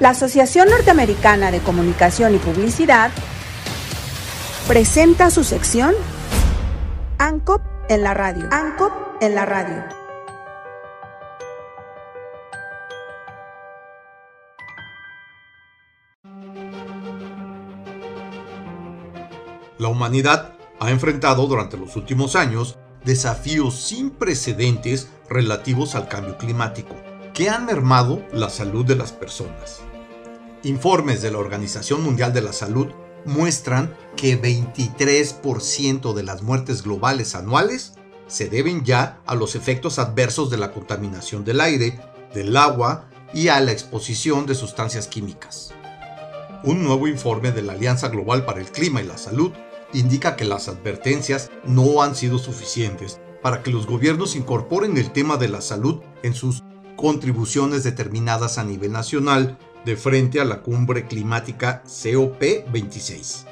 La Asociación Norteamericana de Comunicación y Publicidad presenta su sección ANCOP en la radio. ANCOP en la radio. La humanidad ha enfrentado durante los últimos años desafíos sin precedentes relativos al cambio climático, que han mermado la salud de las personas. Informes de la Organización Mundial de la Salud muestran que 23% de las muertes globales anuales se deben ya a los efectos adversos de la contaminación del aire, del agua y a la exposición de sustancias químicas. Un nuevo informe de la Alianza Global para el Clima y la Salud indica que las advertencias no han sido suficientes para que los gobiernos incorporen el tema de la salud en sus contribuciones determinadas a nivel nacional de frente a la cumbre climática COP26.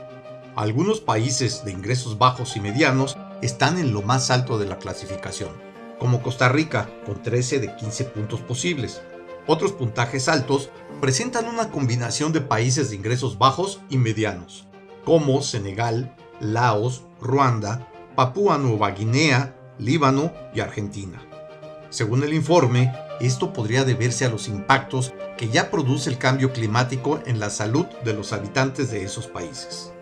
Algunos países de ingresos bajos y medianos están en lo más alto de la clasificación, como Costa Rica, con 13 de 15 puntos posibles. Otros puntajes altos presentan una combinación de países de ingresos bajos y medianos, como Senegal, Laos, Ruanda, Papúa Nueva Guinea, Líbano y Argentina. Según el informe, esto podría deberse a los impactos que ya produce el cambio climático en la salud de los habitantes de esos países.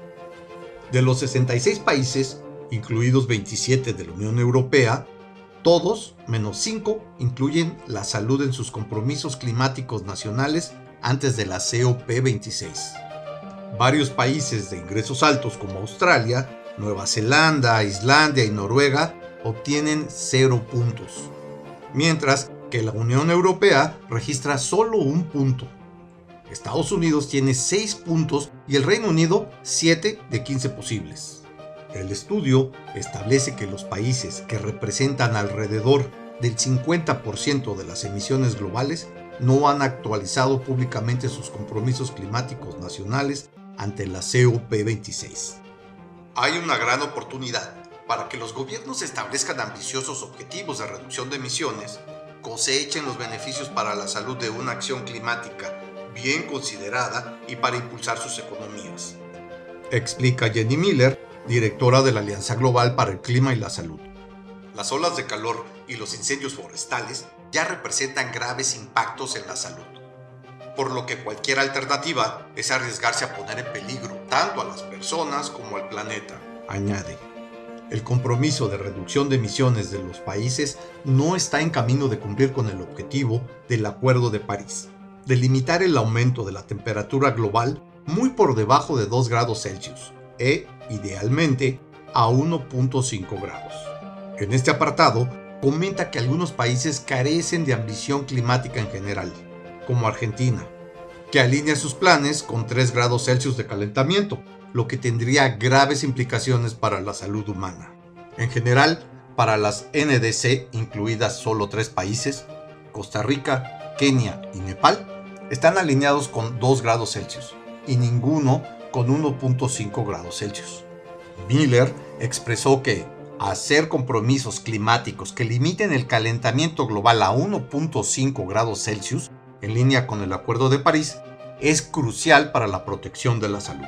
De los 66 países, incluidos 27 de la Unión Europea, todos, menos 5, incluyen la salud en sus compromisos climáticos nacionales antes de la COP26. Varios países de ingresos altos como Australia, Nueva Zelanda, Islandia y Noruega obtienen cero puntos, mientras que la Unión Europea registra solo un punto. Estados Unidos tiene 6 puntos y el Reino Unido 7 de 15 posibles. El estudio establece que los países que representan alrededor del 50% de las emisiones globales no han actualizado públicamente sus compromisos climáticos nacionales ante la COP26. Hay una gran oportunidad para que los gobiernos establezcan ambiciosos objetivos de reducción de emisiones, cosechen los beneficios para la salud de una acción climática bien considerada y para impulsar sus economías. Explica Jenny Miller, directora de la Alianza Global para el Clima y la Salud. Las olas de calor y los incendios forestales ya representan graves impactos en la salud por lo que cualquier alternativa es arriesgarse a poner en peligro tanto a las personas como al planeta, añade. El compromiso de reducción de emisiones de los países no está en camino de cumplir con el objetivo del Acuerdo de París, de limitar el aumento de la temperatura global muy por debajo de 2 grados Celsius e, idealmente, a 1.5 grados. En este apartado, comenta que algunos países carecen de ambición climática en general como Argentina, que alinea sus planes con 3 grados Celsius de calentamiento, lo que tendría graves implicaciones para la salud humana. En general, para las NDC, incluidas solo tres países, Costa Rica, Kenia y Nepal, están alineados con 2 grados Celsius y ninguno con 1.5 grados Celsius. Miller expresó que hacer compromisos climáticos que limiten el calentamiento global a 1.5 grados Celsius en línea con el Acuerdo de París, es crucial para la protección de la salud.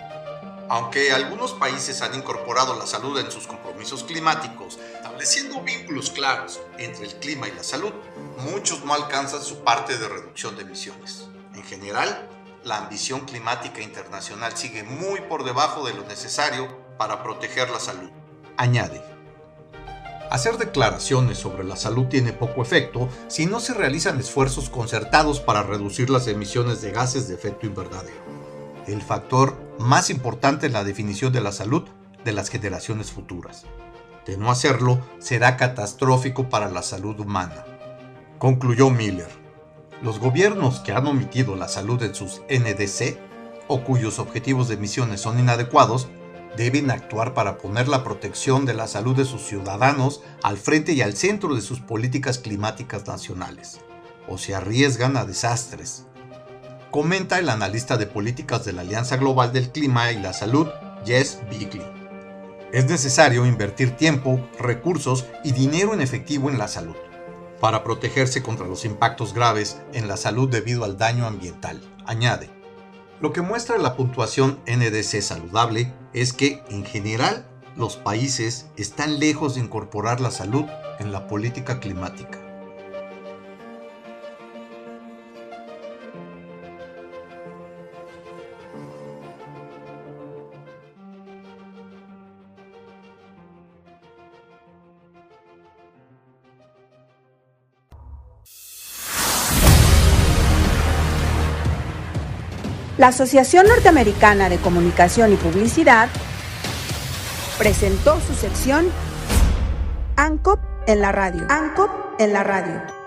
Aunque algunos países han incorporado la salud en sus compromisos climáticos, estableciendo vínculos claros entre el clima y la salud, muchos no alcanzan su parte de reducción de emisiones. En general, la ambición climática internacional sigue muy por debajo de lo necesario para proteger la salud. Añade, Hacer declaraciones sobre la salud tiene poco efecto si no se realizan esfuerzos concertados para reducir las emisiones de gases de efecto invernadero, el factor más importante en la definición de la salud de las generaciones futuras. De no hacerlo, será catastrófico para la salud humana. Concluyó Miller. Los gobiernos que han omitido la salud en sus NDC o cuyos objetivos de emisiones son inadecuados deben actuar para poner la protección de la salud de sus ciudadanos al frente y al centro de sus políticas climáticas nacionales, o se arriesgan a desastres. Comenta el analista de políticas de la Alianza Global del Clima y la Salud, Jess Bigley. Es necesario invertir tiempo, recursos y dinero en efectivo en la salud, para protegerse contra los impactos graves en la salud debido al daño ambiental, añade, lo que muestra la puntuación NDC saludable es que, en general, los países están lejos de incorporar la salud en la política climática. La Asociación Norteamericana de Comunicación y Publicidad presentó su sección ANCOP en la radio. ANCOP en la radio.